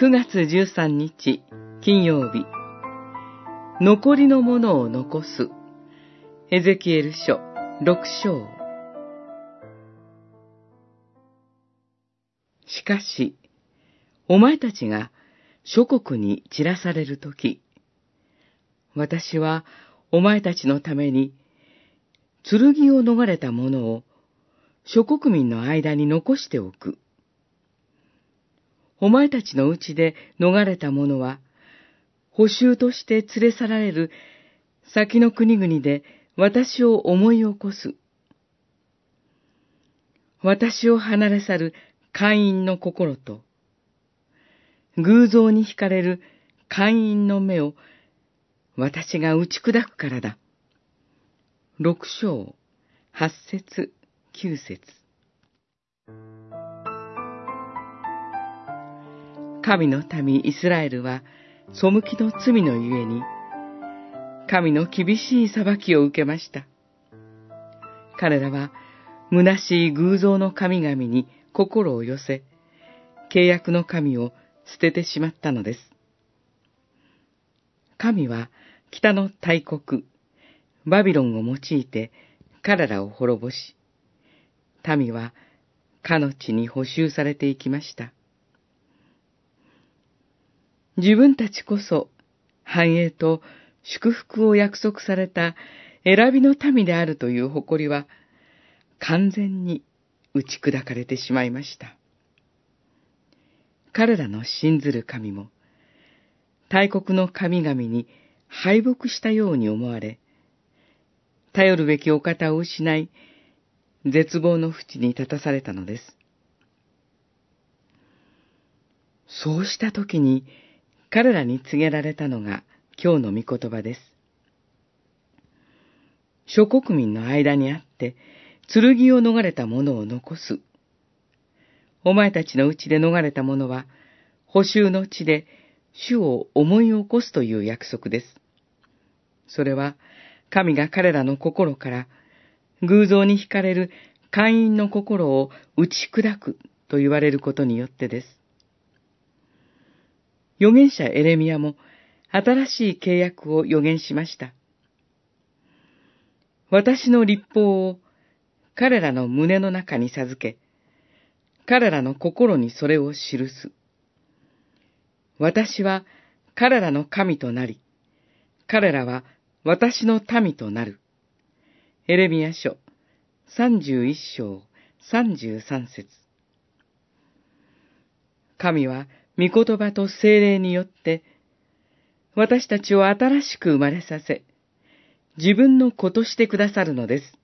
9月13日金曜日。残りのものを残す。エゼキエル書6章。しかし、お前たちが諸国に散らされるとき、私はお前たちのために剣を逃れた者を諸国民の間に残しておく。お前たちのうちで逃れた者は、補修として連れ去られる先の国々で私を思い起こす。私を離れ去る会員の心と、偶像に惹かれる会員の目を私が打ち砕くからだ。六章、八節、九節。神の民イスラエルは、背きの罪のゆえに、神の厳しい裁きを受けました。彼らは、虚しい偶像の神々に心を寄せ、契約の神を捨ててしまったのです。神は北の大国、バビロンを用いて彼らを滅ぼし、民はかの地に補修されていきました。自分たちこそ繁栄と祝福を約束された選びの民であるという誇りは完全に打ち砕かれてしまいました。彼らの信ずる神も、大国の神々に敗北したように思われ、頼るべきお方を失い、絶望の淵に立たされたのです。そうした時に彼らに告げられたのが今日の御言葉です。諸国民の間にあって、剣を逃れた者を残す。お前たちのうちで逃れた者は、補修の地で主を思い起こすという約束です。それは、神が彼らの心から、偶像に惹かれる会員の心を打ち砕くと言われることによってです。預言者エレミアも新しい契約を預言しました。私の立法を彼らの胸の中に授け、彼らの心にそれを記す。私は彼らの神となり、彼らは私の民となる。エレミア書31章33節神は御言葉と精霊によって、私たちを新しく生まれさせ、自分の子としてくださるのです。